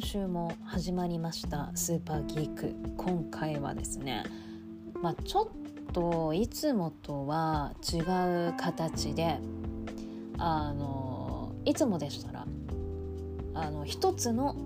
今週も始まりましたスーパーギーク。今回はですねまあちょっといつもとは違う形であのいつもでしたらあの一つの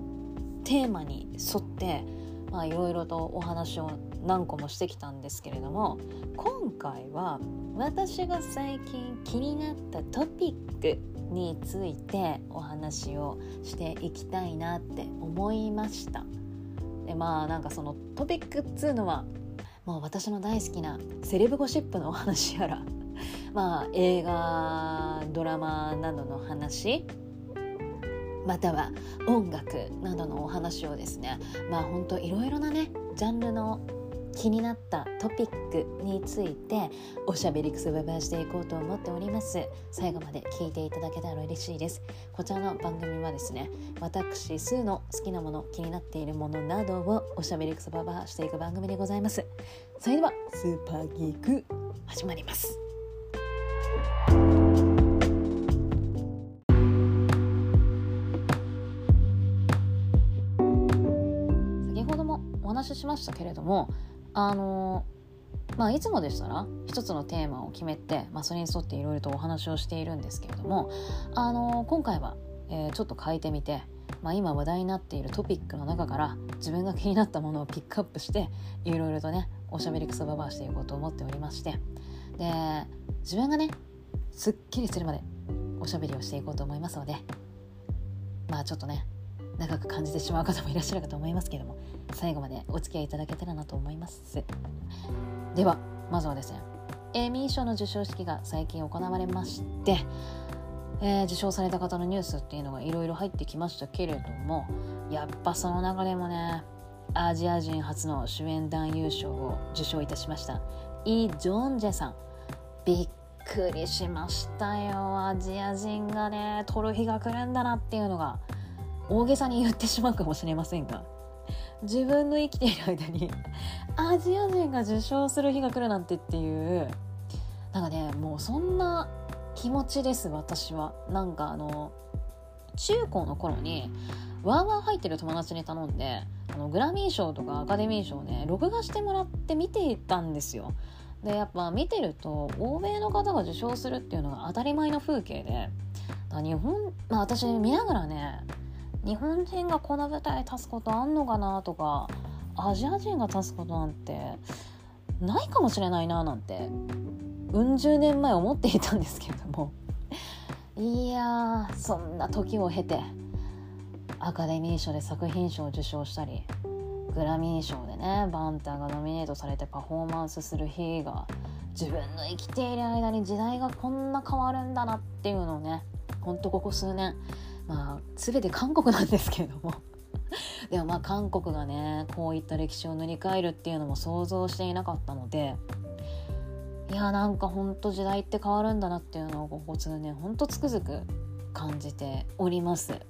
テーマに沿ってまあいろいろとお話を何個もしてきたんですけれども今回は私が最近気になったトピックについてお話をしていきたいなって思いました。でまあなんかそのトピックっつうのはもう私の大好きなセレブゴシップのお話やら まあ映画ドラマなどの話または音楽などのお話をですねまあほんといろいろなねジャンルの気になったトピックについておしゃべりくすばばしていこうと思っております。最後まで聞いていただけたら嬉しいです。こちらの番組はですね私スーの好きなもの気になっているものなどをおしゃべりくすばばしていく番組でございます。それではスーパーギーク始まります。先ほどもお話ししましたけれどもあのまあいつもでしたら一つのテーマを決めて、まあ、それに沿っていろいろとお話をしているんですけれどもあの今回は、えー、ちょっと変えてみて、まあ、今話題になっているトピックの中から自分が気になったものをピックアップしていろいろとねおしゃべりくそばばしていこうと思っておりましてで自分がねすっきりするまでおしゃべりをしていこうと思いますのでまあちょっとね長く感じてしまう方もいらっしゃるかと思いますけれども最後までお付き合いいただけたらなと思います。ではまずはですねエミー賞の授賞式が最近行われまして、えー、受賞された方のニュースっていうのがいろいろ入ってきましたけれどもやっぱその中でもねアジア人初の主演男優賞を受賞いたしましたイ・ジョンジェさん。びっくりしましたよ。アジア人がね取る日が来るんだなっていうのが大げさに言ってしまうかもしれませんが自分の生きている間にアジア人が受賞する日が来るなんてっていうなんかねもうそんな気持ちです私は。なんかあの中高の頃にワーワー入ってる友達に頼んであのグラミー賞とかアカデミー賞ね録画してもらって見ていたんですよ。でやっぱ見てると欧米の方が受賞するっていうのが当たり前の風景で日本まあ私見ながらね日本人がこの舞台立つことあんのかなとかアジア人が立つことなんてないかもしれないななんてうん十年前思っていたんですけれども。いやそんな時を経てアカデミー賞で作品賞を受賞したりグラミー賞でねバンターがノミネートされてパフォーマンスする日が自分の生きている間に時代がこんな変わるんだなっていうのをねほんとここ数年まあ全て韓国なんですけれども。でもまあ韓国がねこういった歴史を塗り替えるっていうのも想像していなかったのでいやなんかほんと時代って変わるんだなっていうのをここ数年ほんとつくづく感じております。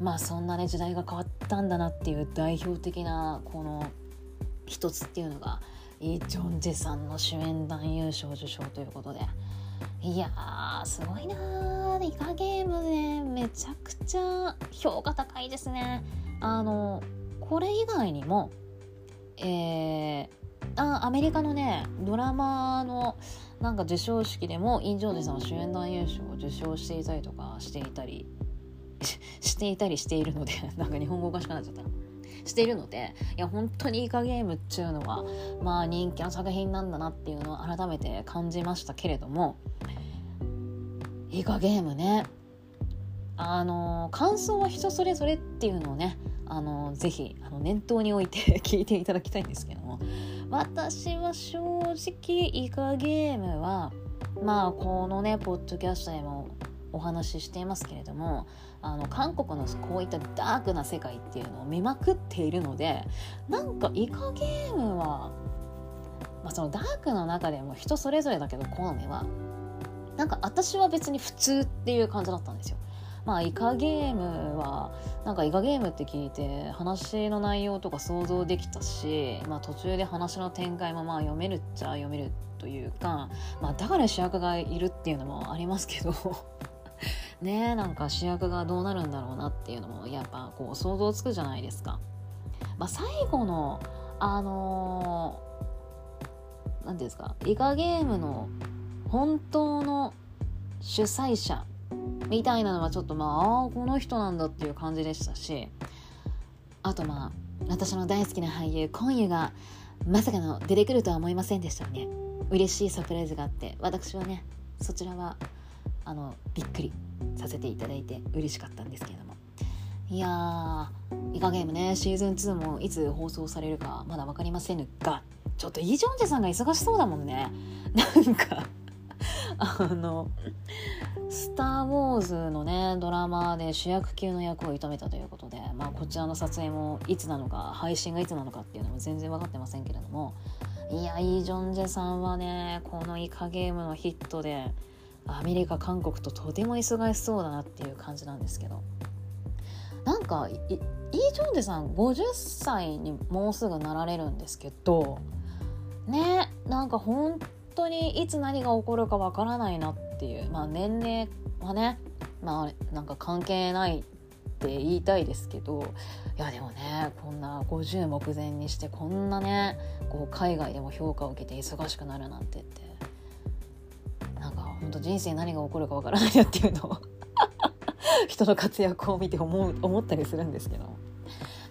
まあそんなね時代が変わったんだなっていう代表的なこの一つっていうのがイ・ジョンジェさんの主演男優賞受賞ということで。いやーすごいなイカゲームねめちゃくちゃ評価高いですね。あのこれ以外にもえー、あアメリカのねドラマのなんか授賞式でもイン・ジョージさんは主演男優賞を受賞していたりとかしていたり していたりしているのでなんか日本語おかしくなっちゃった。しているのでいや本当にイカゲームっていうのはまあ人気の作品なんだなっていうのを改めて感じましたけれどもイカゲームねあの感想は人それぞれっていうのをねあのぜひあの念頭に置いて 聞いていただきたいんですけども私は正直イカゲームはまあこのねポッドキャストでもお話ししていますけれどもあの韓国のこういったダークな世界っていうのを見まくっているのでなんかイカゲームは、まあ、そのダークの中でも人それぞれだけど好みはなんか私は別に普通っていう感じだったんですよ。まあイカゲームはなんかイカゲームって聞いて話の内容とか想像できたし、まあ、途中で話の展開もまあ読めるっちゃ読めるというか、まあ、だから主役がいるっていうのもありますけどねなんか主役がどうなるんだろうなっていうのもやっぱこう想像つくじゃないですか。まあ、最後のあの何、ー、ていうんですかイカゲームの本当の主催者みたいなのはちょっとまああこの人なんだっていう感じでしたしあとまあ私の大好きな俳優今夜がまさかの出てくるとは思いませんでしたね嬉しいサプライズがあって私はねそちらはあのびっくりさせていただいて嬉しかったんですけれども。いやーイカゲームねシーズン2もいつ放送されるかまだ分かりませんがちょっとイ・ジョンジェさんが忙しそうだもんね。なんかあの「スター・ウォーズ」のねドラマで主役級の役を射止めたということで、まあ、こちらの撮影もいつなのか配信がいつなのかっていうのも全然分かってませんけれども。いやイ・ジョンジェさんはねこのイカゲームのヒットでアメリカ韓国ととても忙しそうだなっていう感じなんですけど。なんかイ・ジョンジェさん50歳にもうすぐなられるんですけどねなんか本当にいつ何が起こるかわからないなっていうまあ年齢はねまあなんか関係ないって言いたいですけどいやでもねこんな50目前にしてこんなねこう海外でも評価を受けて忙しくなるなんてって本当人生何が起こるかわからないなっていうのを 人の活躍を見て思う思ったりするんですけど。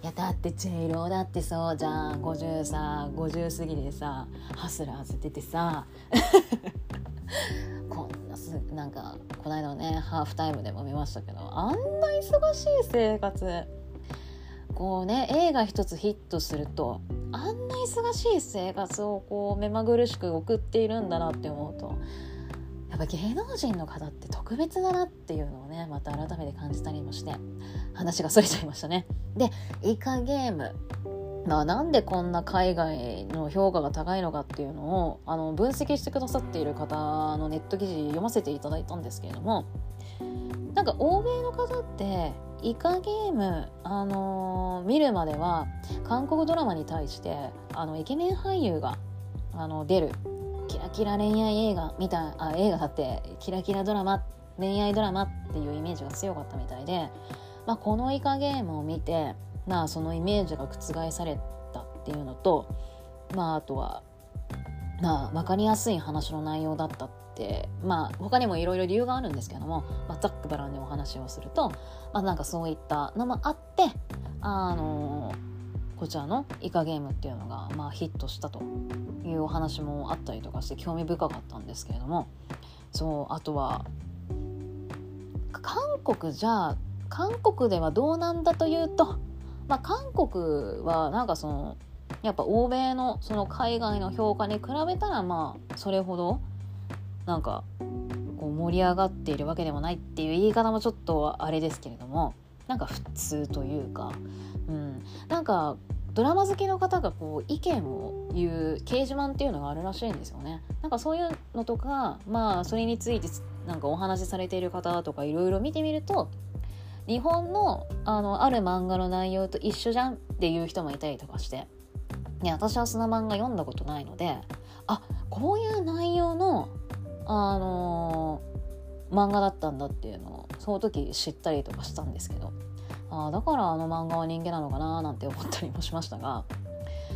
いやだってチェイローだってそうじゃん50さ50過ぎでさハスラーズ出てさ こんなすなんかこの間のねハーフタイムでも見ましたけどあんな忙しい生活こうね映画一つヒットするとあんな忙しい生活をこう目まぐるしく送っているんだなって思うとっぱ芸能人の方って特別だなっていうのをねまた改めて感じたりもして話がそれちゃいましたね。でイカゲームまあ、なんでこんな海外の評価が高いのかっていうのをあの分析してくださっている方のネット記事読ませていただいたんですけれどもなんか欧米の方ってイカゲーム、あのー、見るまでは韓国ドラマに対してあのイケメン俳優があの出るキラキラ恋愛映画みたいあ映画だってキラキラドラマ恋愛ドラマっていうイメージが強かったみたいで、まあ、このイカゲームを見て、まあ、そのイメージが覆されたっていうのと、まあ、あとは、まあ、分かりやすい話の内容だったってまあ他にもいろいろ理由があるんですけども、まあ、ざっくばらんにお話をすると、まあ、なんかそういったのもあってあのーこちらのイカゲームっていうのが、まあ、ヒットしたというお話もあったりとかして興味深かったんですけれどもそうあとは韓国じゃあ韓国ではどうなんだというと、まあ、韓国はなんかそのやっぱ欧米のその海外の評価に比べたらまあそれほどなんかこう盛り上がっているわけでもないっていう言い方もちょっとあれですけれどもなんか普通というかうん、なんかドラマ好きの方がこう意見を言う掲示板っていうのがあるらしいんですよね。なんかそういうのとかまあそれについてなんかお話しされている方とかいろいろ見てみると日本のあのある漫画の内容と一緒じゃんっていう人もいたりとかして、ね、私はその漫画読んだことないのであこういう内容の、あのー、漫画だったんだっていうのをその時知ったりとかしたんですけどあだからあの漫画は人気なのかななんて思ったりもしましたが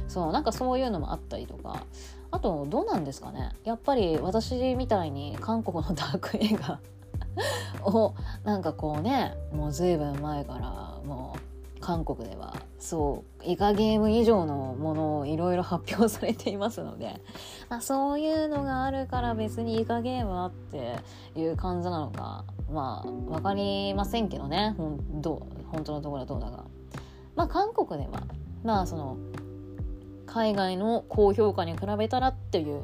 そうなんかそういうのもあったりとかあとどうなんですかね。やっぱり私みたいに韓国のダーク映画をなんかこうねもう随分前からもう韓国では。そう。イカゲーム以上のものをいろいろ発表されていますので、まあ、そういうのがあるから別にイカゲームはっていう感じなのか。まあ分かりませんけどね。ほんど本当のところはどうだがまあ韓国では。まあその海外の高評価に比べたらっていう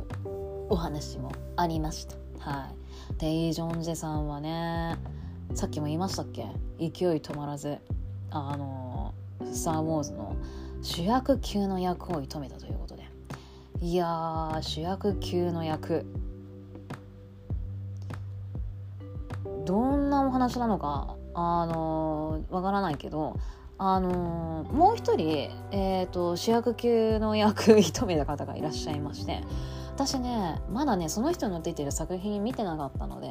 お話もありました。はい、でイ・ジョンジェさんはねさっきも言いましたっけ？勢い止まらず。あの「スター・ウォーズ」の主役級の役を射止めたということで。いや主役級の役。どんなお話なのかあのわからないけどあのもう一人、えーと、主役級の役射止めた方がいらっしゃいまして。私ねまだねその人の出てる作品見てなかったので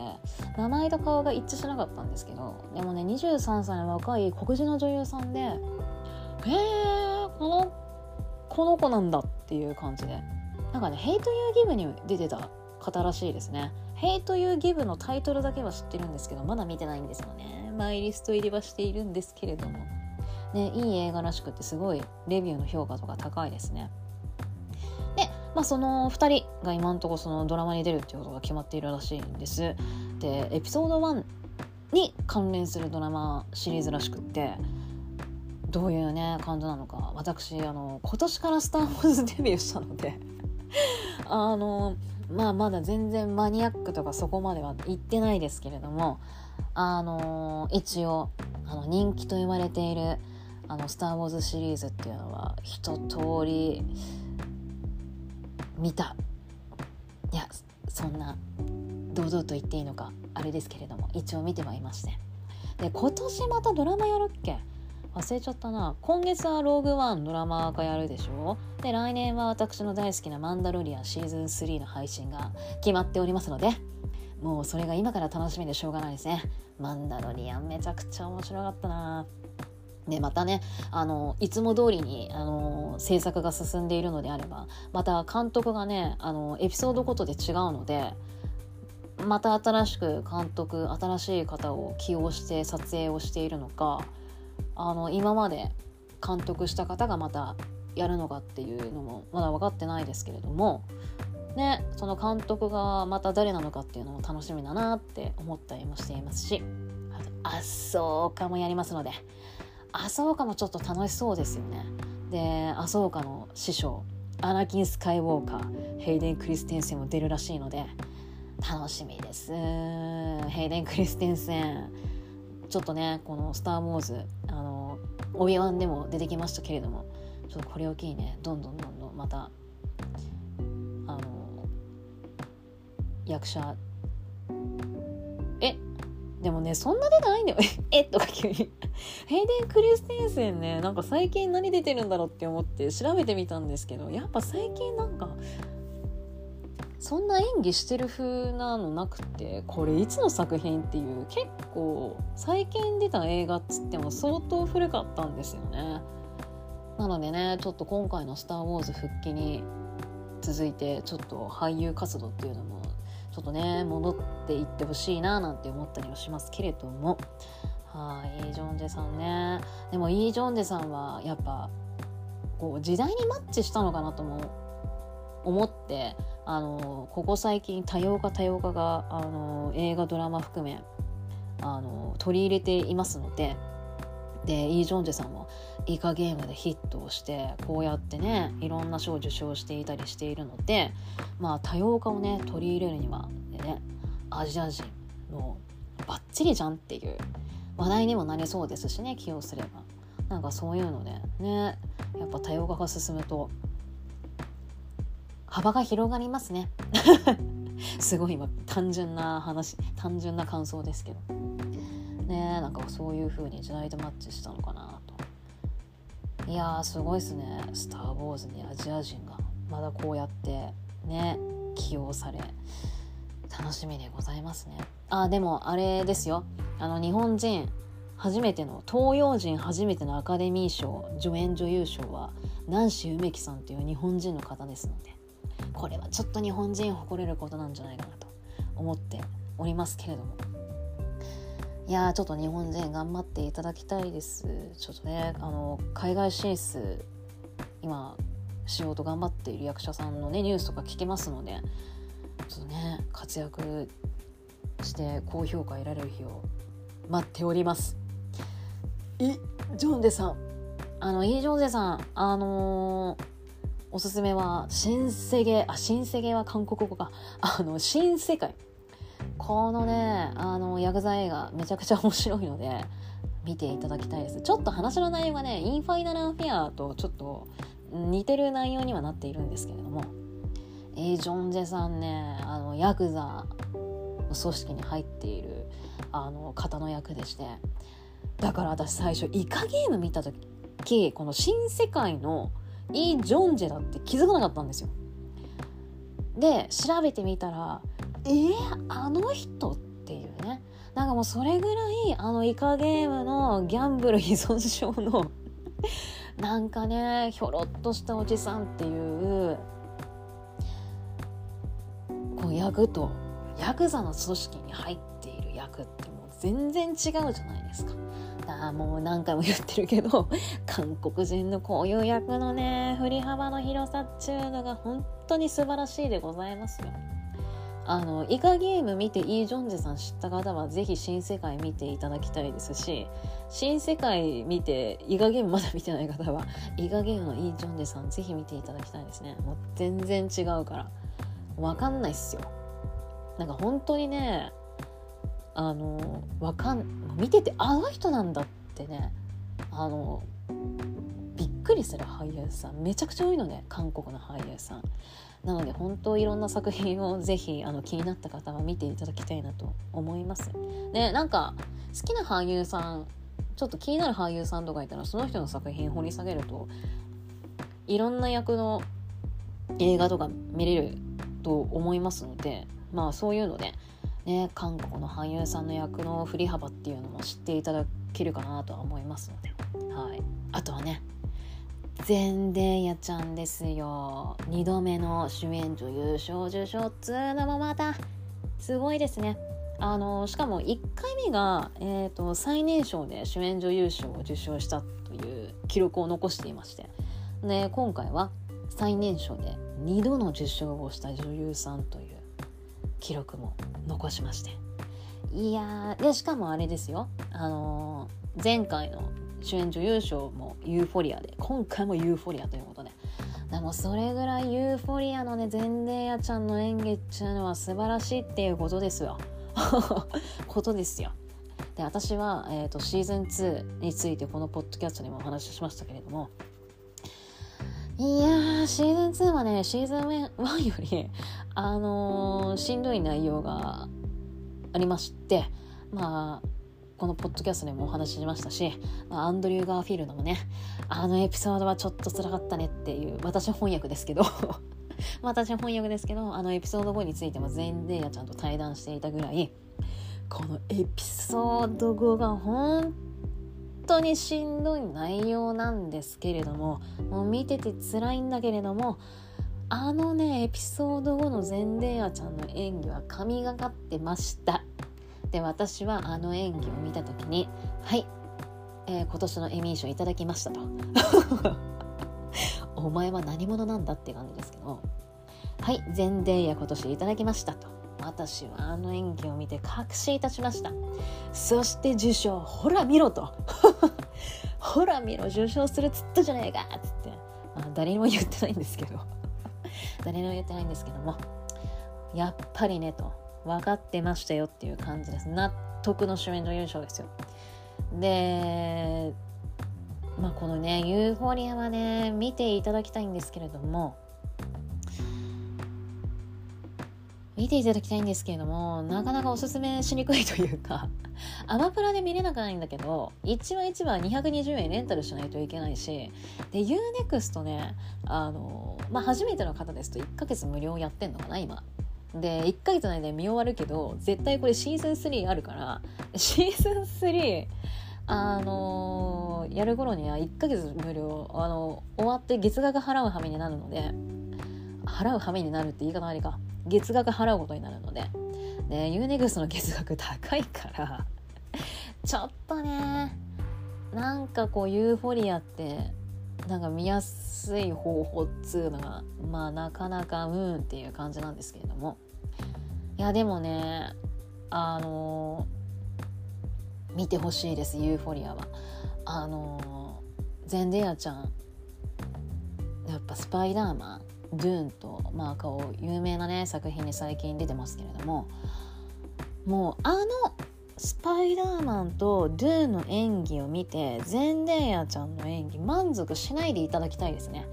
名前と顔が一致しなかったんですけどでもね23歳の若い黒人の女優さんでへえこのこの子なんだっていう感じで。なんかね「ヘイト・ユー・ギブ」に出てた方らしいですね「ヘイト・ユー・ギブ」のタイトルだけは知ってるんですけどまだ見てないんですよね。マイリスト入りはしているんですけれども。ねいい映画らしくてすごいレビューの評価とか高いですね、まあ、その2人が今んとこそのドラマに出るっていうことが決まっているらしいんです。でエピソード1に関連するドラマシリーズらしくってどういうね感じなのか私あの今年から「スター・ウォーズ」デビューしたので あのまあまだ全然マニアックとかそこまでは言ってないですけれどもあの一応あの人気と言われている「あのスター・ウォーズ」シリーズっていうのは一通り見た。いやそんな堂々と言っていいのかあれですけれども一応見てはいまして。で今年またドラマやるっけ？忘れちゃったな。今月はローグワンドラマがやるでしょ？で来年は私の大好きなマンダロリアンシーズン3の配信が決まっておりますのでもうそれが今から楽しみでしょうがないですね。マンダロリアンめちゃくちゃ面白かったな。でまたねあのいつも通りにあの制作が進んでいるのであればまた監督がねあのエピソードごとで違うのでまた新しく監督新しい方を起用して撮影をしているのかあの今まで監督した方がまたやるのかっていうのもまだ分かってないですけれどもねその監督がまた誰なのかっていうのも楽しみだなって思ったりもしていますしあっそうかもやりますので麻生家もちょっと楽しそうですよね。で麻生家の師匠。アナキン・スカイウォーカーヘイデン・クリステンセンも出るらしいので楽しみです。ヘイデン・クリステンセンちょっとねこの「スター・ウォーズ」あのオビワンでも出てきましたけれどもちょっとこれを機にねどんどんどんどんまたあの役者でもねそんな出てないんだよ。え？っとか急に。ヘイデン・クリステンセンねなんか最近何出てるんだろうって思って調べてみたんですけどやっぱ最近なんかそんな演技してる風なのなくてこれいつの作品っていう結構最近出た映画っつっても相当古かったんですよね。なのでねちょっと今回の「スター・ウォーズ」復帰に続いてちょっと俳優活動っていうのもちょっとね戻っていってほしいななんて思ったりはしますけれども。はいイ・ジョンジェさんね。でもイ・ジョンジェさんはやっぱこう時代にマッチしたのかなとも思ってあのここ最近多様化多様化があの映画ドラマ含めあの取り入れていますので。でイ・ジョンジェさんもイカゲームでヒットをしてこうやってねいろんな賞を受賞していたりしているのでまあ多様化をね取り入れるにはでねアジア人のバッチリじゃんっていう話題にもなりそうですしね起用すれば。なんかそういうのでねやっぱ多様化が進むと幅が広がりますね。すごい今単純な話単純な感想ですけど。ねなんかそういう風に時代とマッチしたのかな。いやーすごいですね「スター・ウォーズ」にアジア人がまだこうやってね起用され楽しみでございますね。あでもあれですよ。あの日本人初めての東洋人初めてのアカデミー賞助演女優賞はナンシー梅木さんという日本人の方ですのでこれはちょっと日本人誇れることなんじゃないかなと思っておりますけれども。いやちょっと日本人頑張っていただきたいですちょっとねあの海外進出今仕事頑張っている役者さんのねニュースとか聞けますのでちょっとね活躍して高評価得られる日を待っておりますイ・ジョンデさんあのイ・ジョンデさんあのーおすすめは、新世界、あ、新世界は韓国語か。あの、新世界。このね、あの、ヤクザ映画、めちゃくちゃ面白いので、見ていただきたいです。ちょっと話の内容がね、インファイナルアフェアとちょっと似てる内容にはなっているんですけれども、イ・ジョンジェさんね、あの、ヤクザの組織に入っている、あの、方の役でして、だから私最初、イカゲーム見た時、この新世界のイ・ジョンジェだって気づかなかったんですよ。で調べてみたらえー、あの人っていうねなんかもうそれぐらいあのイカゲームのギャンブル依存症の なんかねひょろっとしたおじさんっていうこう役とヤクザの組織に入っている役ってもう全然違うじゃないですか。だもう何回も言ってるけど 韓国人のこういう役のね振り幅の広さっちゅうのが本当に素晴らしいでございますよ。あのイカゲーム見てイ・ジョンジェさん知った方はぜひ新世界見ていただきたいですし新世界見てイカゲームまだ見てない方はイカゲームのイ・ジョンジェさんぜひ見ていただきたいですね。もう全然違うから。わかんないっすよ。なんか本当にねあのわかん見ててあの人なんだってね。あのびっくりする俳優さん。めちゃくちゃ多いのね韓国の俳優さん。なので本当いろんな作品をぜひあの気になった方は見ていただきたいなと思います。でなんか好きな俳優さんちょっと気になる俳優さんとかいたらその人の作品掘り下げるといろんな役の映画とか見れると思いますのでまあそういうので、ね、韓国の俳優さんの役の振り幅っていうのも知っていただけるかなとは思いますので、はい、あとはねゼンデーヤちゃんですよ。2度目の主演女優賞受賞っつうのもまたすごいですね。あのしかも1回目が、えーと、最年少で主演女優賞を受賞したという記録を残していまして。で今回は最年少で2度の受賞をした女優さんという記録も残しまして。いやでしかもあれですよ。あのー、前回の主演女優賞もユーフォリアで今回もユーフォリアということで。でもそれぐらいユーフォリアのねゼンデーヤちゃんの演技っていうのは素晴らしいっていうことですよ。ことですよ。で私は、えーと、シーズン2についてこのポッドキャストにもお話ししましたけれども。いやシーズン2はねシーズン1よりあのー、しんどい内容がありまして。まあこのポッドキャストでもお話ししましたし、まあ、アンドリュー・ガーフィールドもねあのエピソードはちょっと辛かったねっていう私翻訳ですけど 私翻訳ですけどあのエピソード5についても全員デイヤちゃんと対談していたぐらいこのエピソード5が本当にしんどい内容なんですけれどももう見てて辛いんだけれどもあのねエピソード5のゼンデーヤちゃんの演技は神がかってました。で私はあの演技を見た時にはい、えー、今年のエミー賞いただきましたと。お前は何者なんだって感じですけどはい全デイヤ今年いただきましたと。私はあの演技を見て確信いたしました。そして受賞ほら見ろと。ほら見ろ受賞するっつったじゃねえかっつって、あ、誰にも言ってないんですけど。誰にも言ってないんですけども。やっぱりねと。分かってましたよっていう感じです。納得の主演女優賞ですよ。でまあこのねユーフォリアはね見ていただきたいんですけれども見ていただきたいんですけれどもなかなかおすすめしにくいというかアマプラで見れなくないんだけど1話1話220円レンタルしないといけないしで UNEXT ねあのまあ初めての方ですと1ヶ月無料やってんのかな今。で1ヶ月の間で見終わるけど絶対これシーズン3あるからシーズン3あのー、やる頃には1ヶ月無料あの終わって月額払う羽目になるので払う羽目になるって言い方ありか。月額払うことになるので。で UNEXT の月額高いからちょっとねなんかこうユーフォリアってなんか見やすい方法っつうのがまあなかなかうんっていう感じなんですけれども。いやでもねあのー、見てほしいですユーフォリアは。あのー、ゼンデアちゃんやっぱスパイダーマンドゥーンとまあこう有名なね作品に最近出てますけれどももうあのスパイダーマンとドゥーの演技を見てゼンデーヤちゃんの演技満足しないでいただきたいですね。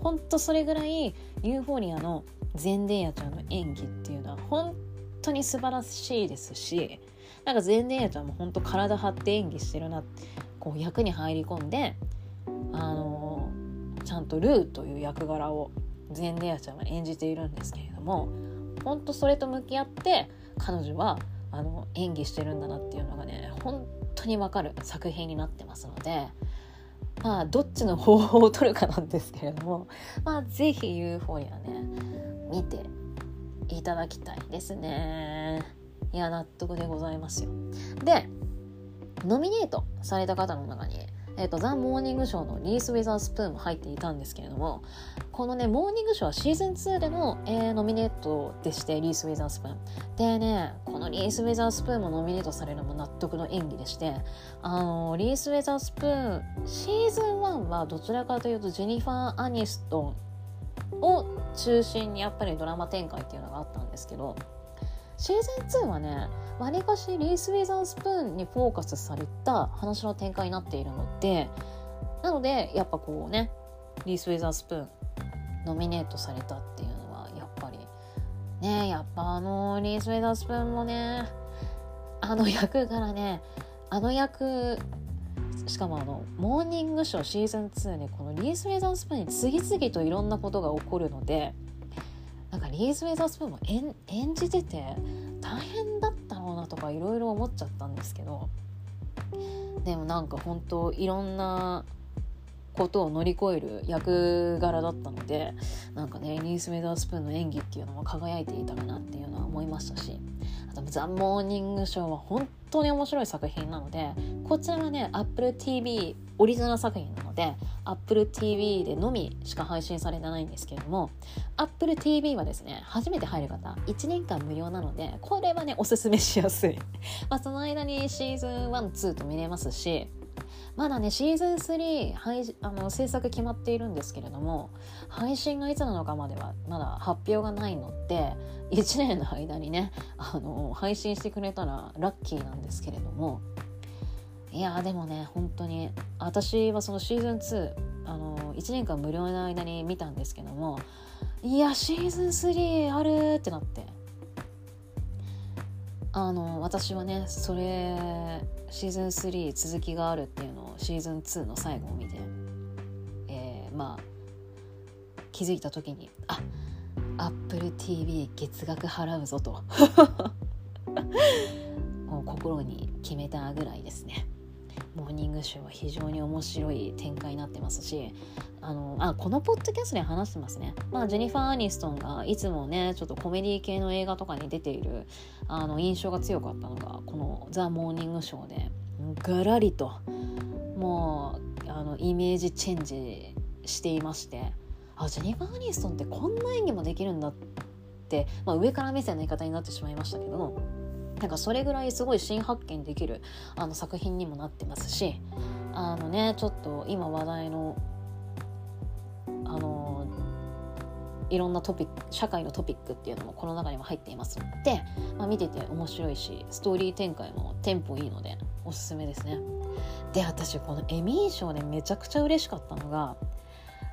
ほんとそれぐらいユーフォリアのゼンデーヤちゃんの演技っていうのは本当に素晴らしいですしなんかゼンデーヤちゃんも本当体張って演技してるなこう役に入り込んであのちゃんとルーという役柄をゼンデヤちゃんは演じているんですけれども本当それと向き合って彼女はあの演技してるんだなっていうのがね本当にわかる作品になってますのでまあどっちの方法を取るかなんですけれどもまあ是非ユーフォリアね見ていただきたいですね。いや納得でございますよ。でノミネートされた方の中にえーと、ザ・モーニングショーのリース・ウィザースプーンも入っていたんですけれどもこのねモーニングショーはシーズン2での、えー、ノミネートでしてリース・ウィザースプーンでねこのリース・ウィザースプーンもノミネートされるのも納得の演技でしてあのリース・ウィザースプーンシーズン1はどちらかというとジェニファー・アニストンを中心にやっぱりドラマ展開っていうのがあったんですけどシーズン2はねわりかしリース・ウィザースプーンにフォーカスされた話の展開になっているのでなのでやっぱこうねリース・ウィザースプーンノミネートされたっていうのはやっぱりねやっぱあのリース・ウィザースプーンもねあの役からねあの役しかもあのモーニングショーシーズン2にこのリース・ウェザースプーンに次々といろんなことが起こるのでなんかリース・ウェザースプーンも演じてて大変だったろうなとかいろいろ思っちゃったんですけどでもなんか本当いろんなことを乗り越える役柄だったのでなんかねリース・ウェザースプーンの演技っていうのも輝いていたかなっていうのは思いましたしあと「ザ・モーニングショー」は本当に面白い作品なのでこちらはね AppleTV オリジナル作品なので AppleTV でのみしか配信されてないんですけれども AppleTV はですね初めて入る方1年間無料なのでこれはねおすすめしやすい。まあその間にシーズン12と見れますしまだねシーズン3配あの制作決まっているんですけれども配信がいつなのかまではまだ発表がないので1年の間にねあの配信してくれたらラッキーなんですけれども。いやでもね本当に私はそのシーズン2あの1年間無料の間に見たんですけどもいやシーズン3あるってなって。あの私はねそれシーズン3続きがあるっていうのをシーズン2の最後を見て、えー、まあ気づいた時にあアップル TV 月額払うぞと もう心に決めたぐらいですね。モーニングショーは非常に面白い展開になってますしあのあこのポッドキャストで話してますね、まあ、ジェニファー・アニストンがいつもねちょっとコメディ系の映画とかに出ているあの印象が強かったのがこの「ザ・モーニングショーでガラリともうあのイメージチェンジしていましてあジェニファー・アニストンってこんな演技もできるんだって、まあ、上から目線の言い方になってしまいましたけどなんかそれぐらいすごい新発見できるあの作品にもなってますしあのねちょっと今話題のあのいろんなトピック社会のトピックっていうのもこの中にも入っていますので、まあ、見てて面白いしストーリー展開もテンポいいのでおすすめですね。で私このエミー賞でめちゃくちゃ嬉しかったのが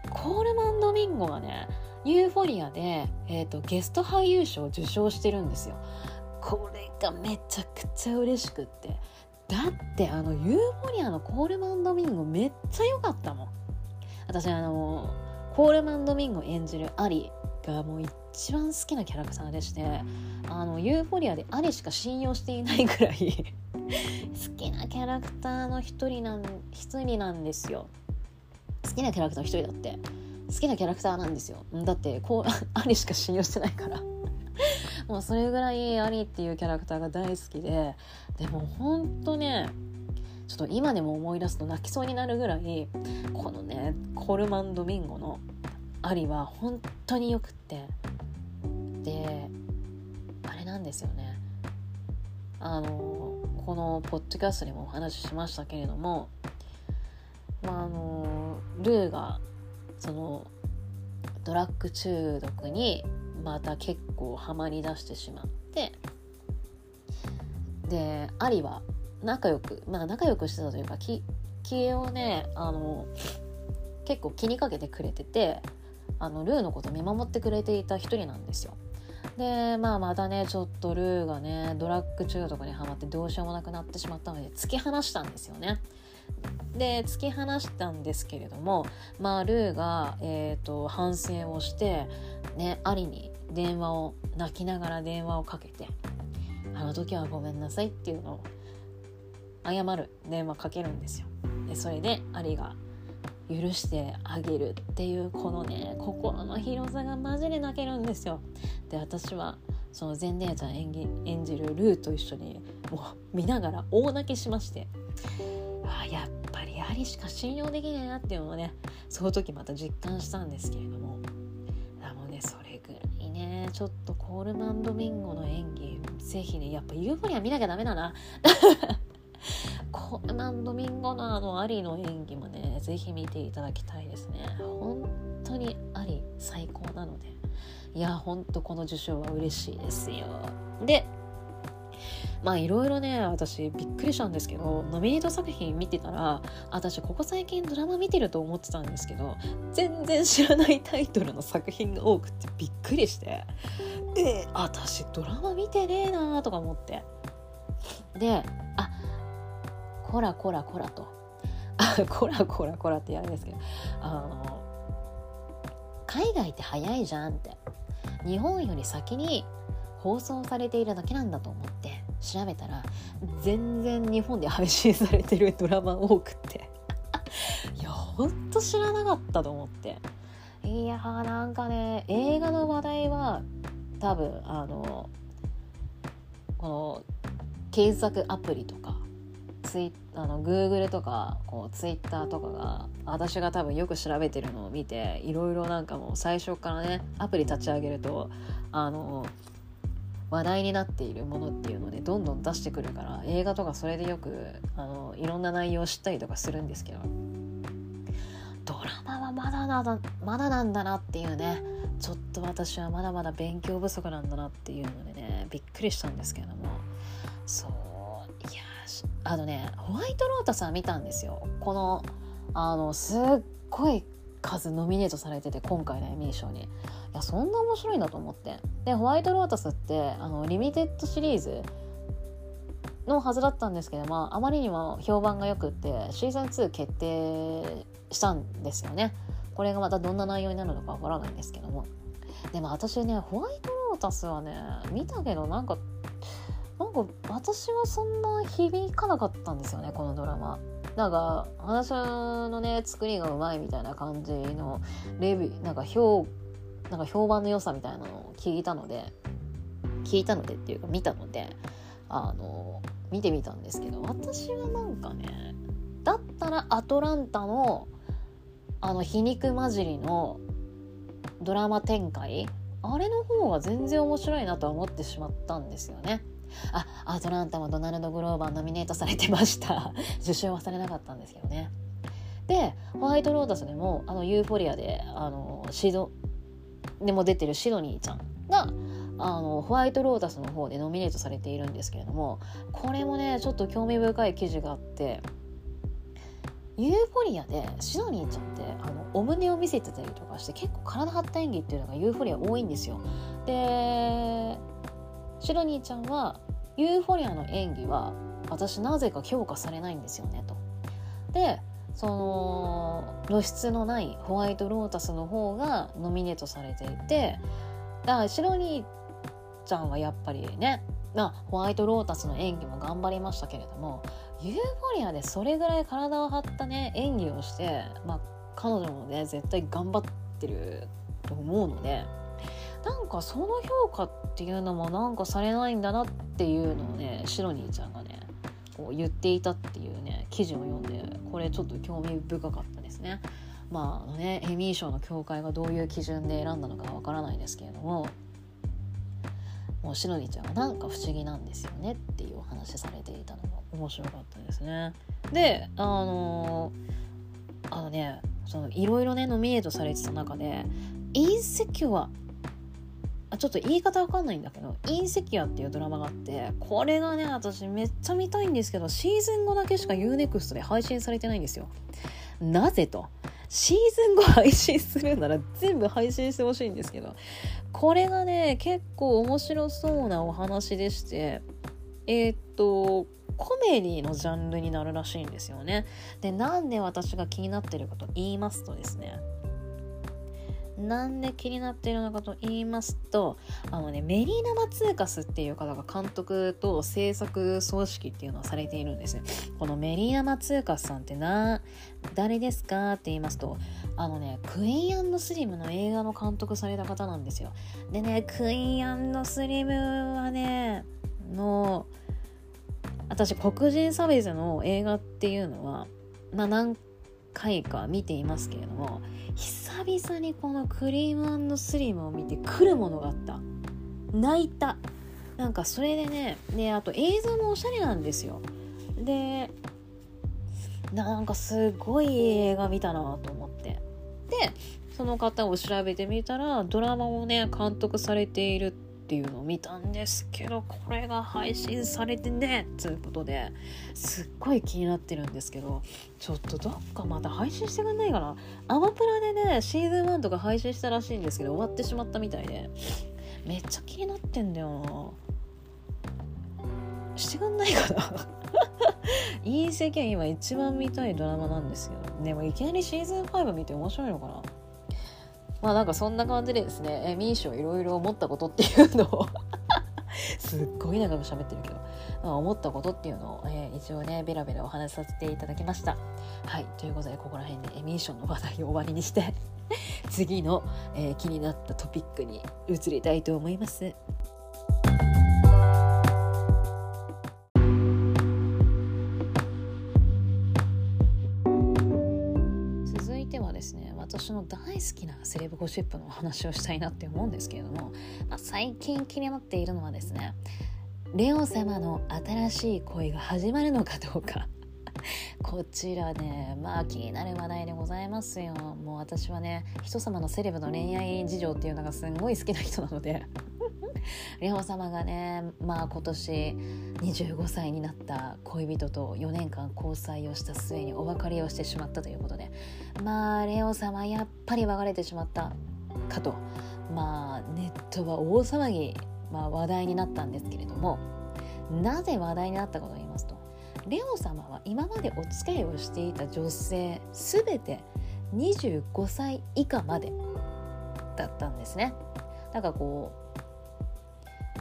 コールマン・ドミンゴがねユーフォリアで、えーとゲスト俳優賞を受賞してるんですよ。これがめちゃくちゃ嬉しくって。だってあのユーフォリアのコールマン・ドミンゴめっちゃ良かったもん。私あのコールマン・ドミンゴ演じるアリがもう一番好きなキャラクターでしてあのユーフォリアでアリしか信用していないぐらい 好きなキャラクターの一人なん一人なんですよ。好きなキャラクターの一人だって。好きなキャラクターなんですよ。だってこう アリしか信用してないから。もうそれぐらいアリっていうキャラクターが大好きででもほんとねちょっと今でも思い出すと泣きそうになるぐらいこのねコルマン・ドミンゴのアリは本当によくって。であれなんですよね。あのこのポッドキャストにもお話ししましたけれども、まあ、あのルーがそのドラッグ中毒にまた結構ハマりだしてしまってでアリは仲良くまあ仲良くしてたというか気気をねあの結構気にかけてくれててあのルーのこと見守ってくれていた一人なんですよ。でまあまたねちょっとルーがねドラッグ中毒にはまってどうしようもなくなってしまったので突き放したんですよね。で突き放したんですけれども、まあ、ルーが、えーと、反省をして、ね、アリに電話を泣きながら電話をかけて「あの時はごめんなさい」っていうのを謝る電話かけるんですよ。でそれでアリが許してあげるっていうこのね心の広さがマジで泣けるんですよ。で私はそのゼンデーちゃん演技演じるルーと一緒にもう見ながら大泣きしましてあやっぱりアリしか信用できないなっていうのをねその時また実感したんですけれども。あのねそれぐらいねちょっとコールマンドミンゴの演技ぜひねやっぱユーフォリア見なきゃダメだな。コールマンドミンゴのあのアリの演技もねぜひ見ていただきたいですね。本当にアリ最高なので。いやほんとこの受賞は嬉しいですよ。でまあいろいろね私びっくりしたんですけどノミネート作品見てたら私ここ最近ドラマ見てると思ってたんですけど全然知らないタイトルの作品が多くてびっくりしてえ私ドラマ見てねえなーとか思って。であこらこらこらと。あこらこらこらってやるんですけどあの海外って早いじゃんって。日本より先に放送されているだけなんだと思って。調べたら全然日本で配信されてるドラマ多くて。いやほんと知らなかったと思って。いやーなんかね映画の話題は多分あのこの検索アプリとかツイあの Google とかこう Twitter とかが私が多分よく調べてるのを見ていろいろなんかもう最初からねアプリ立ち上げるとあの話題になっているものっていうのでどんどん出してくるから映画とかそれでよくあのいろんな内容を知ったりとかするんですけど。ドラマはまだなだまだなんだなっていうねちょっと私はまだまだ勉強不足なんだなっていうのでねびっくりしたんですけれども。そういやあのねホワイトロータスは見たんですよ。このあのすっごい数ノミネートされてて今回のエミー賞に。いやそんな面白いんだと思って。でホワイトロータスってあのリミテッドシリーズのはずだったんですけどもあまりにも評判がよくってシーズン2決定したんですよね。これがまたどんな内容になるのかわからないんですけども。でも私ねホワイトロータスはね見たけどなんかなんか私はそんな響かなかったんですよねこのドラマ。なんか話のね作りがうまいみたいな感じのレビューなんか評なんか評判の良さみたいなのを聞いたので聞いたのでっていうか見たのであの見てみたんですけど私はなんかねだったらアトランタのあの皮肉混じりのドラマ展開あれの方が全然面白いなとは思ってしまったんですよね。あアトランタもドナルド・グローバーノミネートされてました 受賞はされなかったんですけどねでホワイトロータスでもあのユーフォリアであのシドでも出てるシドニーちゃんがあのホワイトロータスの方でノミネートされているんですけれどもこれもねちょっと興味深い記事があってユーフォリアでシドニーちゃんってあのお胸を見せてたりとかして結構体張った演技っていうのがユーフォリア多いんですよ。でシドニーちゃんはユーフォリアの演技は私なぜか評価されないんですよねと。でその露出のないホワイトロータスの方がノミネートされていてだからシドニーちゃんはやっぱりねま、ホワイトロータスの演技も頑張りましたけれどもユーフォリアでそれぐらい体を張ったね演技をして、まあ、彼女もね絶対頑張ってると思うのでなんかその評価っていうのもなんかされないんだなっていうのをねシロニーちゃんがねこう言っていたっていうね記事を読んでこれちょっと興味深かったですね。まああねエミー賞の協会がどういう基準で選んだのかわからないですけれどももうシロニーちゃんはなんか不思議なんですよねっていうお話されていたのが面白かったですね。であのー、あのねいろいろねノミネートされてた中で「インセキュア」あちょっと言い方わかんないんだけど「インセキア」っていうドラマがあってこれがね私めっちゃ見たいんですけどシーズン後だけしか UNEXT で配信されてないんですよ。なぜとシーズン後配信するなら全部配信してほしいんですけどこれがね結構面白そうなお話でしてえー、っとコメディのジャンルになるらしいんですよね。でなんで私が気になってるかと言いますとですねなんで気になっているのかと言いますとあのねメリーナ・マツーカスっていう方が監督と制作総指揮っていうのをされているんです。このメリーナ・マツーカスさんってな誰ですかって言いますとあのねクイーンスリムの映画の監督された方なんですよ。でねクイーンスリムはねの私黒人差別の映画っていうのはまあ何回か見ていますけれども久々にこのクリームスリムを見て来るものがあった。泣いた。なんかそれでねであと映像もおしゃれなんですよ。でなんかすごい映画見たなと思って。でその方を調べてみたらドラマをね監督されているってていうのを見たんですけどこれが配信されてねということですっごい気になってるんですけどちょっとどっかまた配信してくんないかな？アマプラでねシーズン1とか配信したらしいんですけど終わってしまったみたいでめっちゃ気になってんだよな。してくんないかな？隕石は今一番見たいドラマなんですよでもいきなりシーズン5見て面白いのかな？まあなんかそんな感じでですね、えミーショいろいろ思ったことっていうのを。すっごい長く喋ってるけど、まあ、思ったことっていうのを、えー、一応ねベラベラお話しさせていただきました。はい。ということでここら辺でエミー賞の話題を終わりにして 次の、えー、気になったトピックに移りたいと思います。私の大好きなセレブゴシップのお話をしたいなって思うんですけれども、まあ、最近気になっているのはですねレオ様の新しい恋が始まるのかどうか。こちらねまあ気になる話題でございますよ。もう私はね人様のセレブの恋愛事情っていうのがすんごい好きな人なので。レオ様がねまあ今年25歳になった恋人と4年間交際をした末にお別れをしてしまったということでまあレオ様やっぱり別れてしまったかと。まあネットは大騒ぎ、まあ、話題になったんですけれどもなぜ話題になったかと言いますとレオ様は今までお付き合いをしていた女性全て25歳以下までだったんですね。だからこう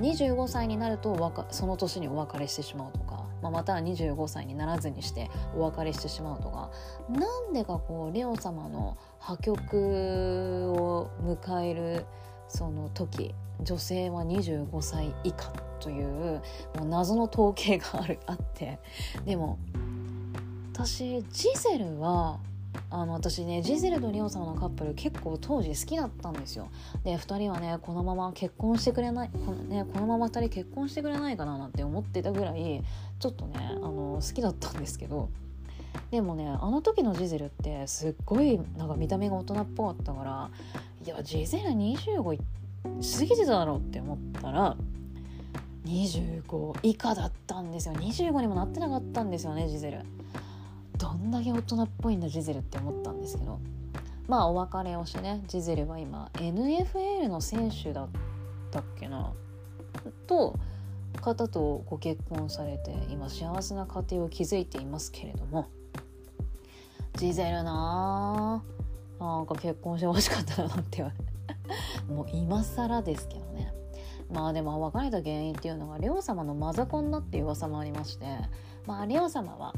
25歳になるとその年にお別れしてしまうとか、まあ、または25歳にならずにしてお別れしてしまうとかなんでかこうレオ様の破局を迎えるその時女性は25歳以下というもう謎の統計があるあって。でも私ジゼルはあの私ねジゼルとリオ様のカップル結構当時好きだったんですよ。で2人はねこのまま結婚してくれないこの,、ね、このまま2人結婚してくれないかななんて思ってたぐらいちょっとねあの好きだったんですけど。でもねあの時のジゼルってすっごいなんか見た目が大人っぽかったからいやジゼル25過ぎてただろうって思ったら25以下だったんですよ。25にもなってなかったんですよねジゼル。んだけ大人っぽいんだジゼルって思ったんですけど。まあお別れをしてねジゼルは今 NFL の選手だったっけな。と方とご結婚されて今幸せな家庭を築いていますけれども。ジゼルなあ。なんか結婚してほしかったなって もう今更ですけどね。まあでも別れた原因っていうのがレオ様のマザコンだっていう噂もありまして。まあレオ様は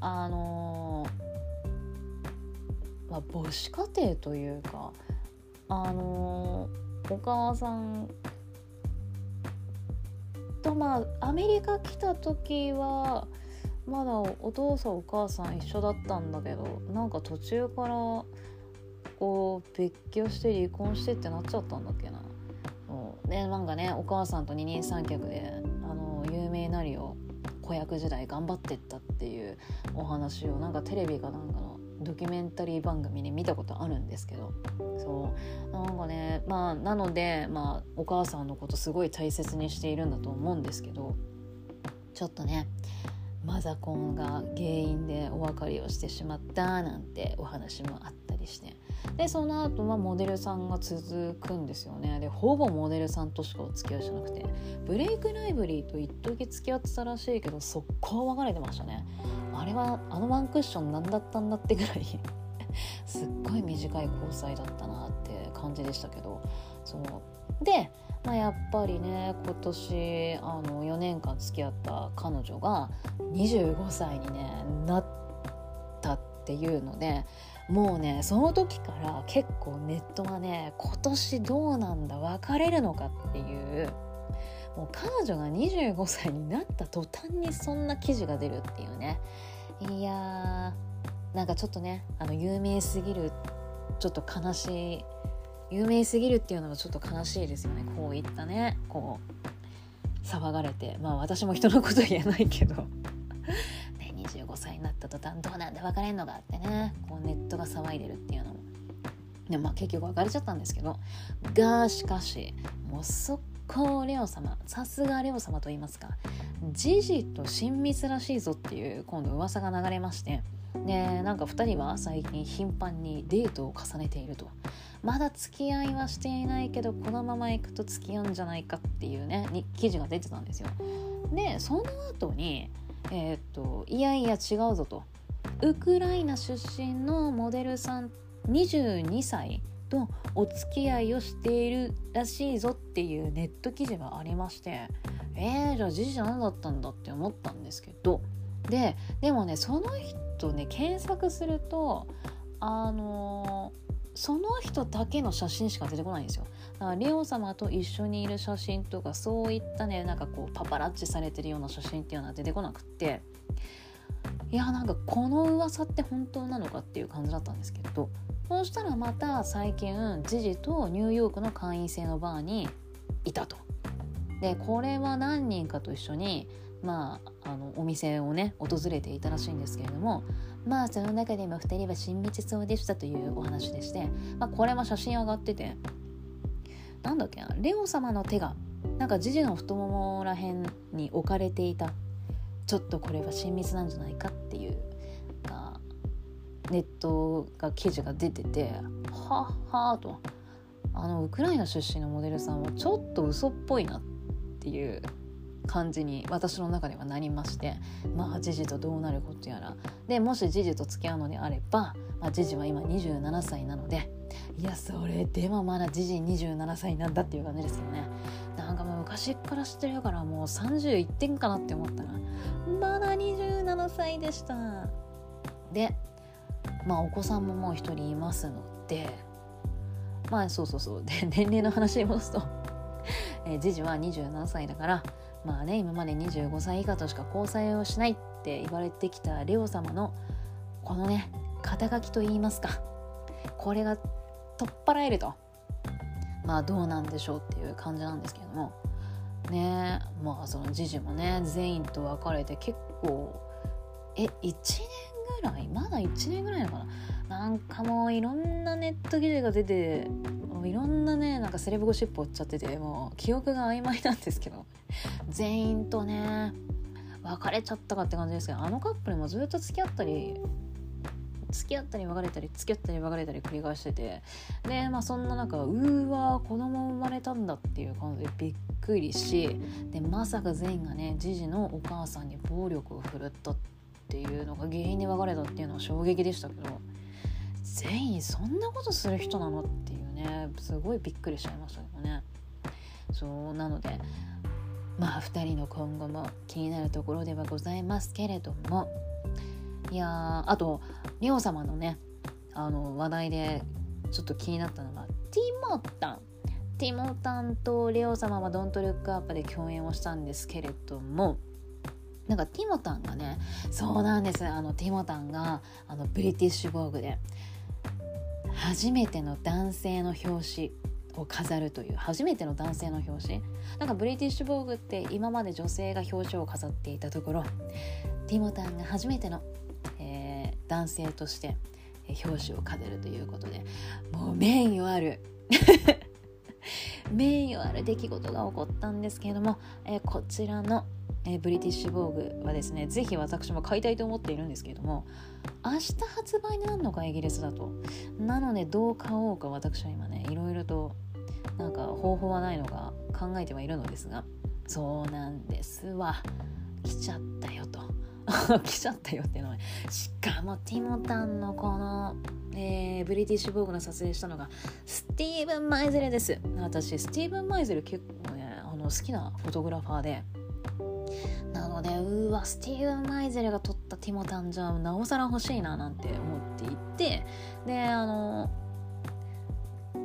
あの、まあ、母子家庭というかあの、お母さんとまあアメリカ来た時はまだお父さんお母さん一緒だったんだけどなんか途中からこう別居して離婚してってなっちゃったんだっけな。でなんかねお母さんと二人三脚であの有名なりを子役時代頑張ってったっていうお話をなんかテレビかなんかのドキュメンタリー番組に見たことあるんですけどそうなんかねまあなのでまあお母さんのことすごい大切にしているんだと思うんですけどちょっとねマザコンが原因でお別れをしてしまったなんてお話もあったりしてでその後はモデルさんが続くんですよね。でほぼモデルさんとしかお付き合いしなくて。ブレイクライブリーと一時付き合ってたらしいけど速攻別れてましたね。あれはあのワンクッション何だったんだってぐらい すっごい短い交際だったなって感じでしたけど。そう。でまあ、やっぱりね今年あの4年間付き合った彼女が25歳に、ね、なったっていうのでもうねその時から結構ネットがね今年どうなんだ別れるのかっていうもう彼女が25歳になった途端にそんな記事が出るっていうね。いやーなんかちょっとねあの有名すぎるちょっと悲しい有名すぎるっていうのはちょっと悲しいですよね。こういったね。こう騒がれて。まあ私も人のこと言えないけど。になった途端どうなんで別れんのかってねこうネットが騒いでるっていうのもでまあ結局別れちゃったんですけどがしかしもう速攻レオ様さすがレオ様と言いますかジジと親密らしいぞっていう今度噂が流れましてでなんか2人は最近頻繁にデートを重ねているとまだ付き合いはしていないけどこのまま行くと付き合うんじゃないかっていうねに記事が出てたんですよ。でその後にえ、っといやいや違うぞと。ウクライナ出身のモデルさん22歳とお付き合いをしているらしいぞっていうネット記事がありまして。えー、じゃあ事実何だったんだって思ったんですけど。ででもねその人ね検索するとあのーその人だけの写真しか出てこないんですよ。だからレオ様と一緒にいる写真とかそういったねなんかこうパパラッチされてるような写真っていうのは出てこなくっていやなんかこの噂って本当なのかっていう感じだったんですけどそうしたらまた最近ジジとニューヨークの会員制のバーにいたと。でこれは何人かと一緒にまあ、あのお店をね訪れていたらしいんですけれどもまあその中でも2人は親密そうでしたというお話でして、まあ、これも写真上がっててなんだっけなレオ様の手がなんかジジの太ももらへんに置かれていたちょっとこれは親密なんじゃないかっていうネットが記事が出ててはっはーと。あのウクライナ出身のモデルさんはちょっと嘘っぽいなっていう感じに私の中ではなりましてまあジジとどうなることやら。でもしジジと付き合うのであれば、まあ、ジジは今27歳なのでいやそれでもまだジジ27歳なんだっていう感じですよね。なんかもう昔から知ってるからもう31点かなって思ったらまだ27歳でした。でまあお子さんももう一人いますのでまあそうそうそう。で年齢の話に戻すとえー、ジジは27歳だからまあね今まで25歳以下としか交際をしないって言われてきたレオ様のこのね肩書きといいますかこれが取っ払えると。まあどうなんでしょうっていう感じなんですけれども。ねまあそのジジもね全員と別れて結構え1年ぐらい？まだ1年ぐらいのかな？なんかもういろんなネット記事が出てもういろんなねなんかセレブゴシップ追っちゃっててもう記憶が曖昧なんですけど。全員とね別れちゃったかって感じですけどあのカップルもずっと付き合ったり付き合ったり別れたり付き合ったり別れたり繰り返しててでまあそんな中うーわ子供生まれたんだっていう感じでびっくりしでまさか全員がねじじのお母さんに暴力を振るったっていうのが原因で別れたっていうのは衝撃でしたけど全員そんなことする人なのっていうねすごいびっくりしちゃいましたけどね。そうなのでまあ2人の今後も気になるところではございますけれども。いやあとリオ様のねあの話題でちょっと気になったのがティモタン。ティモタンとレオ様はドントルックアップで共演をしたんですけれども。なんかティモタンがねそうなんです。あのティモタンがあのブリティッシュボーグで初めての男性の表紙を飾るという初めての男性の表紙。なんかブリティッシュ・ボーグって今まで女性が表紙を飾っていたところティモタンが初めての、えー、男性として表紙を飾るということでもう名誉ある。名誉ある出来事が起こったんですけれども、えー、こちらの、えー、ブリティッシュ・ボーグはですね是非私も買いたいと思っているんですけれども明日発売になるのかイギリスだと。なのでどう買おうか私は今ねいろいろとなんか方法はないのか考えてはいるのですがそうなんですわ。来ちゃったよと。来ちゃったよっていうのはしかもティモタンのこの、えー、ブリティッシュ・ボーグの撮影したのがスティーブン・マイゼルです。私スティーブン・マイゼル結構ねあの好きなフォトグラファーで。なのでうわスティーブン・マイゼルが撮ったティモタンじゃなおさら欲しいななんて思っていて。であの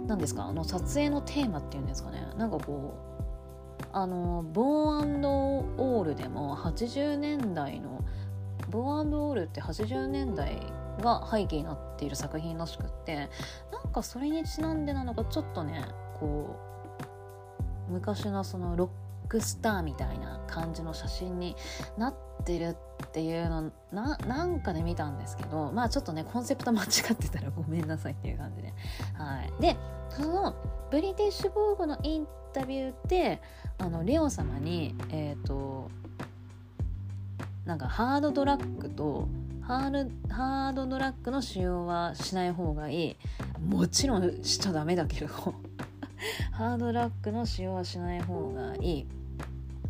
何ですか？あの撮影のテーマっていうんですかね？なんかこうあのボーンオールでも80年代のボーンオールって80年代が背景になっている作品らしくってなんかそれにちなんでなのかちょっとねこう昔のそのロックスターみたいな感じの写真になってるっていうのなんかで見たんですけどまあちょっとねコンセプト間違ってたらごめんなさいっていう感じで。はい。でそのブリティッシュ・ボーグのインタビューであのレオ様にえっ、ー、となんかハードドラッグとハードハードドラッグの使用はしない方がいい。もちろんしちゃダメだけど。ハードドラッグの使用はしない方がいい。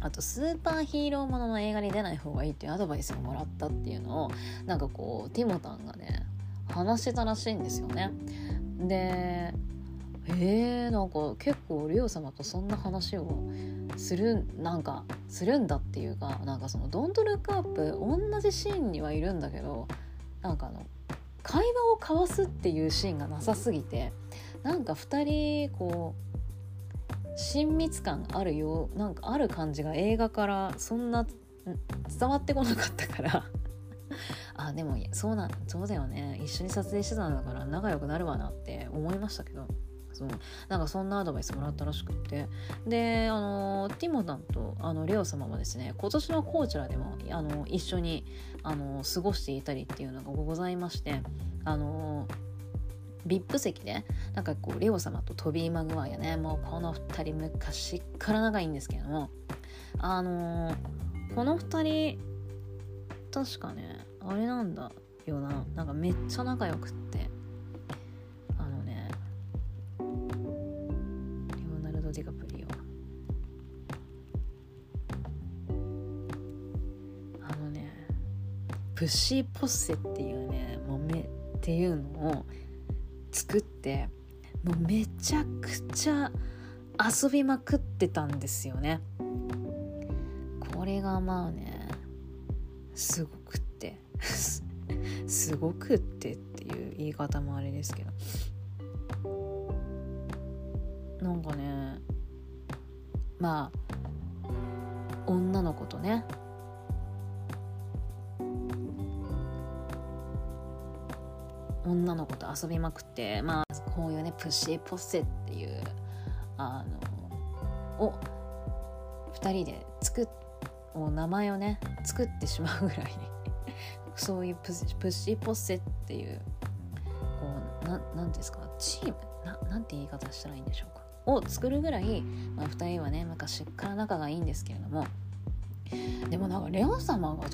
あとスーパーヒーローものの映画に出ない方がいいっていうアドバイスをもらったっていうのをなんかこうティモタンがね話してたらしいんですよね。でえー、なんか結構リオ様とそんな話をするなんかするんだっていうかなんかその「ドントルックアップ同じシーンにはいるんだけどなんかあの会話を交わすっていうシーンがなさすぎてなんか2人こう親密感あるよなんかある感じが映画からそんな伝わってこなかったから。あでもそうなんそうだよね。一緒に撮影してたんだから仲良くなるわなって思いましたけど。そうなんかそんなアドバイスもらったらしくって。であのティモタンとあのレオ様はですね今年のコーチェラでもあの一緒にあの過ごしていたりっていうのがございましてあの VIP 席でなんかこうレオ様とトビー・マグワイアね。もうこの2人昔から仲いいんですけども。あのこの2人確かねあれなんだよな。なんかめっちゃ仲良くって。あのねレオナルドディカプリオ。あのねプッシーポッセっていうね豆っていうのを作ってもうめちゃくちゃ遊びまくってたんですよね。これがまあねすごくって すごくってっていう言い方もあれですけど。なんかねまあ女の子とね女の子と遊びまくってまあこういうねプシーポッセっていうあのを2人で作っ名前をね作ってしまうぐらいそういうププッシーポッセっていう こうななんですかチームななんて言い方したらいいんでしょうかを作るぐらい、まあ、2人はね昔から仲がいいんですけれどもでもなんかレオ様がコ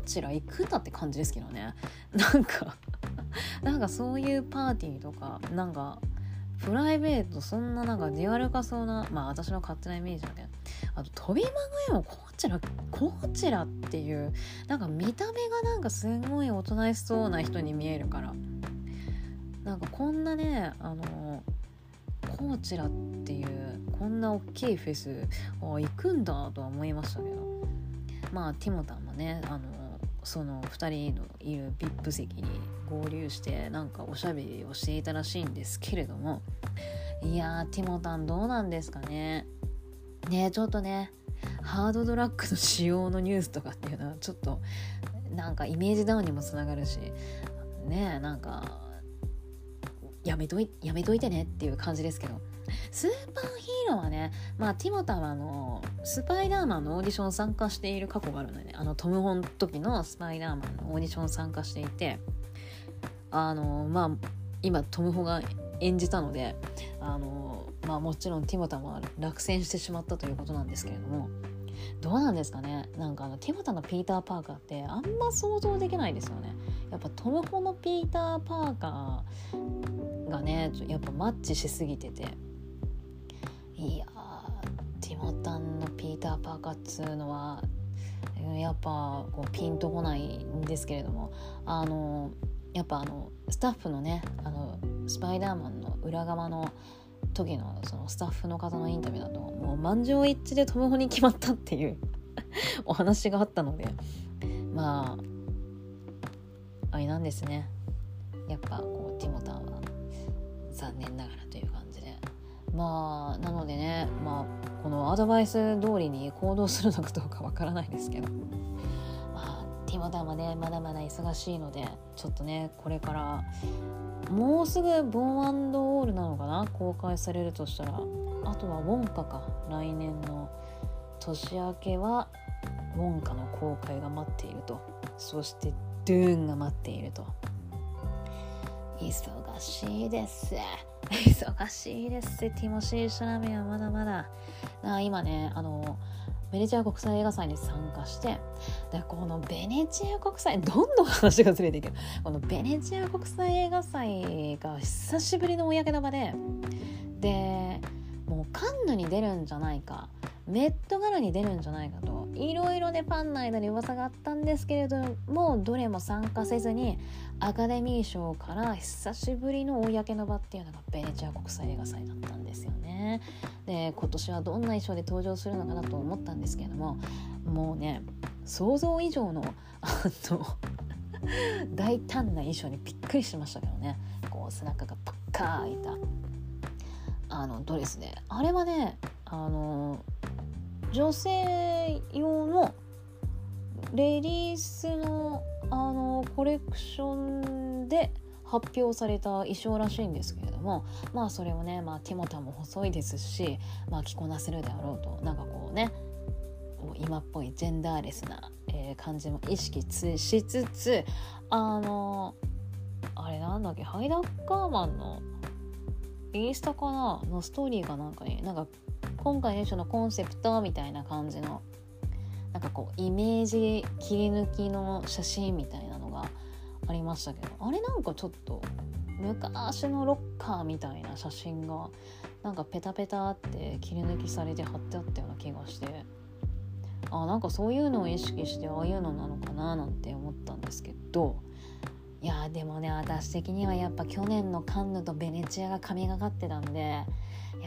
ーチら行くんだって感じですけどね。なんかなんかそういうパーティーとかなんかプライベートそんななんか出歩かそうなまあ私の勝手なイメージだけどあと飛びまぐれもコーチラコーチラっていうなんか見た目がなんかすごいおとなしそうな人に見えるからなんかこんなねあのコーチラっていうこんな大きいフェス行くんだとは思いましたけどまあティモタンもねあのその2人のいる VIP 席に合流してなんかおしゃべりをしていたらしいんですけれども。いやティモタンどうなんですかね。ねちょっとねハードドラッグの使用のニュースとかっていうのはちょっとなんかイメージダウンにもつながるし。ねなんかやめといやめといてねっていう感じですけど。スーパーヒーローはねまあティモタはあのスパイダーマンのオーディション参加している過去があるので、ね、あのトム・ホン時のスパイダーマンのオーディション参加していてあのまあ今トム・ホが演じたのであのまあもちろんティモタも落選してしまったということなんですけれどもどうなんですかね？なんかあのティモタのピーター・パーカーってあんま想像できないですよね。やっぱトム・ホのピーター・パーカーがねやっぱマッチしすぎてて。いやティモタンのピーター・パーカーっつうのはやっぱこうピンとこないんですけれどもあのやっぱあのスタッフのねあのスパイダーマンの裏側の時のそのスタッフの方のインタビューだともう満場一致でトム・ホに決まったっていう お話があったのでまああれなんですね。やっぱこうティモタンは残念ながらという感じでまあなのでねまあこのアドバイス通りに行動するのかどうかわからないですけど。まあティモタンはねまだまだ忙しいのでちょっとねこれからもうすぐボンオールなのかな？公開されるとしたら。あとはウォンカか。来年の年明けはウォンカの公開が待っていると。そしてドゥーンが待っていると。忙しいです。忙しいです。ティモシー・シャラメはまだまだ。あ今ねあのベネチア国際映画祭に参加してでこのベネチア国際どんどん話がずれていけるこのベネチア国際映画祭が久しぶりの公の場で。でもうカンヌに出るんじゃないかメットガラに出るんじゃないかといろいろでファンの間に噂があったんですけれどもどれも参加せずにアカデミー賞から久しぶりの公の場っていうのがベネチア国際映画祭だったんですよね。で今年はどんな衣装で登場するのかなと思ったんですけれどももうね想像以上のあの大胆な衣装にびっくりしましたけどねこう背中がパッカー開いたあのドレスであれはねあの女性用のレディースのあのコレクションで発表された衣装らしいんですけれどもまあそれをね、まあ、ティモタも細いですし、まあ、着こなせるであろうとなんかこうね今っぽいジェンダーレスな、えー、感じも意識しつつあのあれなんだっけハイダッカーマンのインスタかなのストーリーかなんかになんか今回ねそのコンセプトみたいな感じのなんかこうイメージ切り抜きの写真みたいなのがありましたけどあれなんかちょっと昔のロッカーみたいな写真がなんかペタペタって切り抜きされて貼ってあったような気がしてあなんかそういうのを意識してああいうのなのかななんて思ったんですけどいやでもね私的にはやっぱ去年のカンヌとベネチアが神がかってたんでや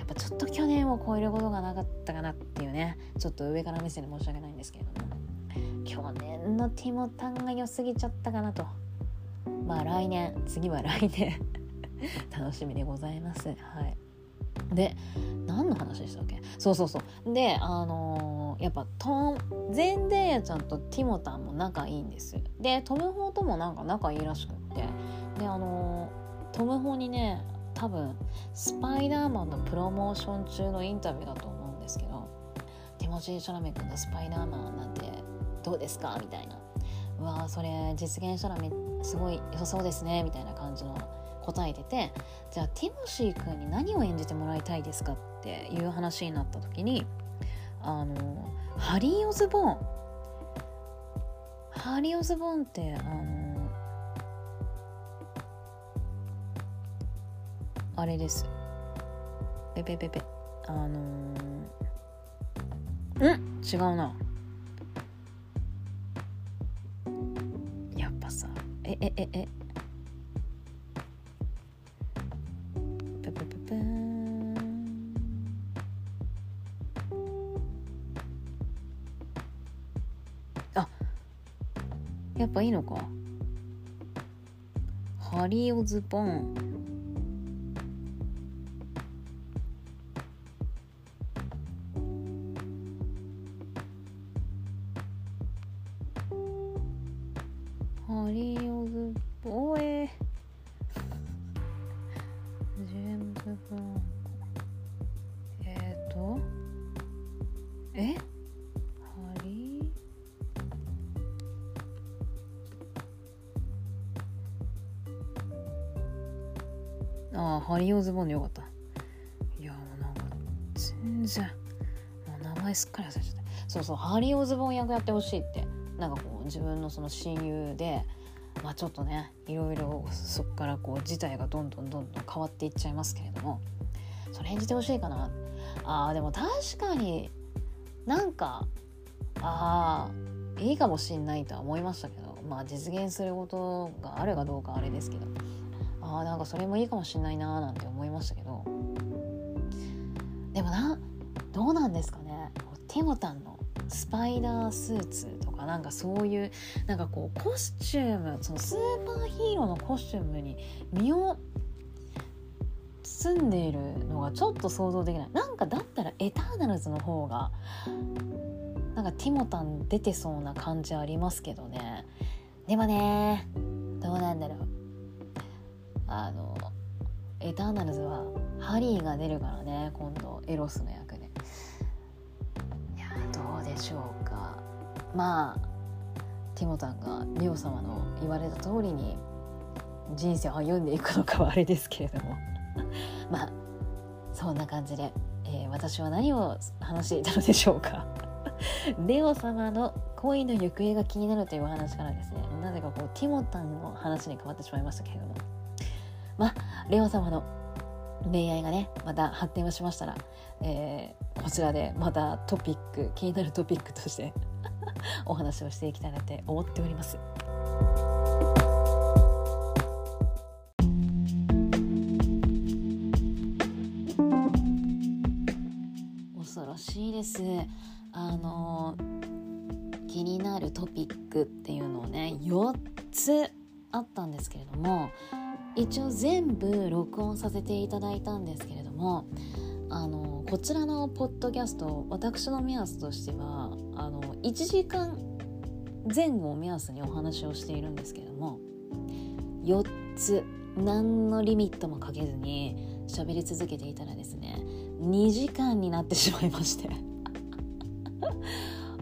っぱちょっと去年を超えることがなかったかなっていうねちょっと上から目線で申し訳ないんですけれども。去年のティモタンが良すぎちゃったかなと。まあ来年次は来年。楽しみでございます。はい。で何の話でしたっけ？そうそうそう。であのー、やっぱトンゼンデーヤちゃんとティモタンも仲いいんですでトム・ホーともなんか仲いいらしくって。であのー、トム・ホーにね多分スパイダーマンのプロモーション中のインタビューだと思うんですけどティモシー・シャラメ君のスパイダーマンなんてどうですか？みたいな。うわそれ実現したらめすごい良さそうですねみたいな感じの答えててじゃあティモシー君に何を演じてもらいたいですかっていう話になった時にあのハリー・オズボーン。ハリー・オズボーンってあのあれです。ペペペペ。あのー、ん違うな。やっぱさええええやっぱいいのか。ハリオズボン。ボンでよかった。いやもうなんか全然もう名前すっかり忘れちゃった。そうそうハリー・オズボン役やってほしいって。なんかこう自分のその親友でまあちょっとねいろいろそこからこう事態がどんどんどんどん変わっていっちゃいますけれどもそれ演じてほしいかな。あーでも確かになんかああいいかもしんないとは思いましたけどまあ実現することがあるかどうかあれですけど。あなんかそれもいいかもしんないなーなんて思いましたけど。でもなどうなんですかね。ティモタンのスパイダースーツとかなんかそういうなんかこうコスチュームそのスーパーヒーローのコスチュームに身を包んでいるのがちょっと想像できない。なんかだったらエターナルズの方がなんかティモタン出てそうな感じありますけどね。でもねどうなんだろう。エターナルズはハリーが出るからね今度エロスの役で。いやどうでしょうか。まあティモタンがリオ様の言われた通りに人生を歩んでいくのかはあれですけれども。まあそんな感じで、えー、私は何を話していたのでしょうか。レオ様の恋の行方が気になるというお話からですね。なぜかこうティモタンの話に変わってしまいましたけれども。まあレオ様の恋愛がねまた発展をしましたら、えー、こちらでまたトピック気になるトピックとして お話をしていきたいなって思っております。恐ろしいですあの気になるトピックっていうのをね4つあったんですけれども一応全部録音させていただいたんですけれどもあのこちらのポッドキャスト私の目安としてはあの1時間前後を目安にお話をしているんですけれども4つ何のリミットもかけずに喋り続けていたらですね2時間になってしまいまして。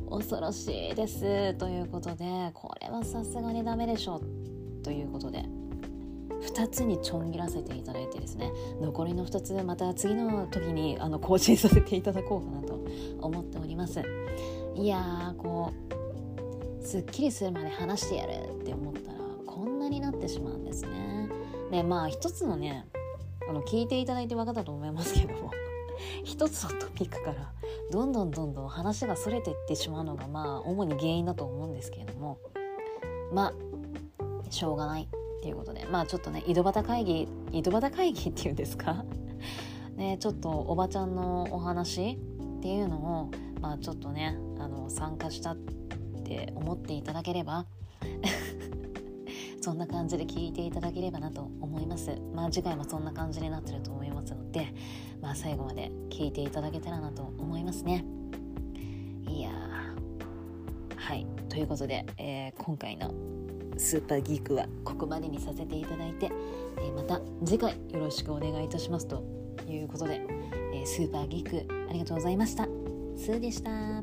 恐ろしいです。ということでこれはさすがにダメでしょということで。2つにちょん切らせていただいてですね残りの2つまた次の時にあの更新させていただこうかなと思っております。いやーこうすっきりするまで話してやるって思ったらこんなになってしまうんですね。でまあ一つのねあの聞いていただいて分かったと思いますけども 一つのトピックからどんどんどんどん話がそれていってしまうのがまあ主に原因だと思うんですけれどもまあしょうがない。っていうことでまあちょっとね井戸端会議井戸端会議っていうんですか？ねちょっとおばちゃんのお話っていうのをまあちょっとねあの参加したって思っていただければ そんな感じで聞いていただければなと思います。まあ次回もそんな感じになってると思いますのでまあ最後まで聞いていただけたらなと思いますね。いやはい。ということで、えー、今回のスーパーギークはここまでにさせていただいて、えー、また次回よろしくお願いいたしますということで、えー、スーパーギークありがとうございました。スーでした。